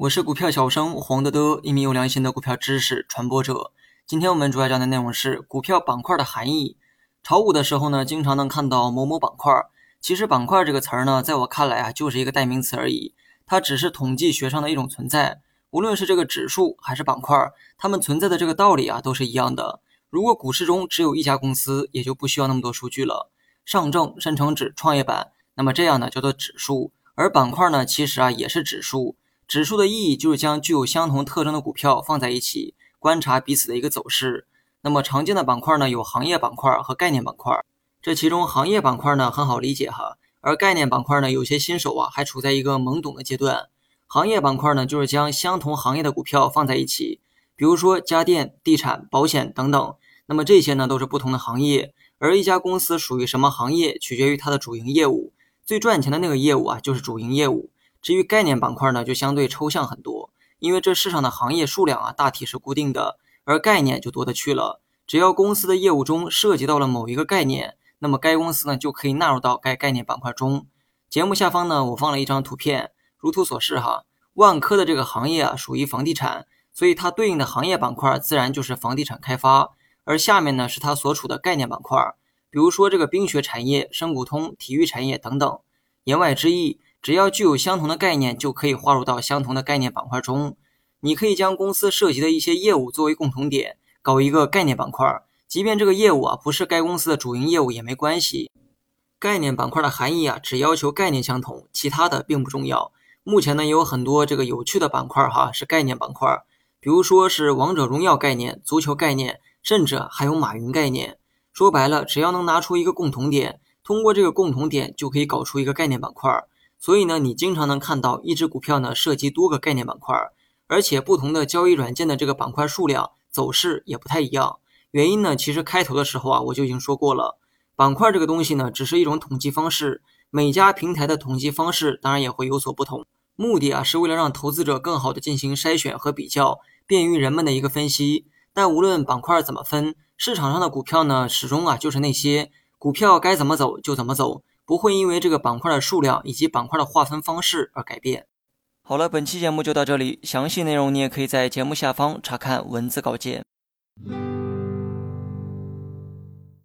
我是股票小生黄德德，一名有良心的股票知识传播者。今天我们主要讲的内容是股票板块的含义。炒股的时候呢，经常能看到某某板块，其实板块这个词儿呢，在我看来啊，就是一个代名词而已，它只是统计学上的一种存在。无论是这个指数还是板块，它们存在的这个道理啊，都是一样的。如果股市中只有一家公司，也就不需要那么多数据了。上证、深成指、创业板，那么这样呢叫做指数，而板块呢，其实啊也是指数。指数的意义就是将具有相同特征的股票放在一起，观察彼此的一个走势。那么常见的板块呢，有行业板块和概念板块。这其中行业板块呢很好理解哈，而概念板块呢，有些新手啊还处在一个懵懂的阶段。行业板块呢，就是将相同行业的股票放在一起，比如说家电、地产、保险等等。那么这些呢都是不同的行业，而一家公司属于什么行业，取决于它的主营业务。最赚钱的那个业务啊，就是主营业务。至于概念板块呢，就相对抽象很多，因为这市场的行业数量啊大体是固定的，而概念就多得去了。只要公司的业务中涉及到了某一个概念，那么该公司呢就可以纳入到该概念板块中。节目下方呢，我放了一张图片，如图所示哈。万科的这个行业啊属于房地产，所以它对应的行业板块自然就是房地产开发。而下面呢是它所处的概念板块，比如说这个冰雪产业、深股通、体育产业等等。言外之意。只要具有相同的概念，就可以划入到相同的概念板块中。你可以将公司涉及的一些业务作为共同点，搞一个概念板块。即便这个业务啊不是该公司的主营业务也没关系。概念板块的含义啊，只要求概念相同，其他的并不重要。目前呢，也有很多这个有趣的板块哈，是概念板块，比如说是王者荣耀概念、足球概念，甚至还有马云概念。说白了，只要能拿出一个共同点，通过这个共同点就可以搞出一个概念板块。所以呢，你经常能看到一只股票呢涉及多个概念板块，而且不同的交易软件的这个板块数量走势也不太一样。原因呢，其实开头的时候啊我就已经说过了，板块这个东西呢只是一种统计方式，每家平台的统计方式当然也会有所不同。目的啊是为了让投资者更好的进行筛选和比较，便于人们的一个分析。但无论板块怎么分，市场上的股票呢始终啊就是那些股票该怎么走就怎么走。不会因为这个板块的数量以及板块的划分方式而改变。好了，本期节目就到这里，详细内容你也可以在节目下方查看文字稿件。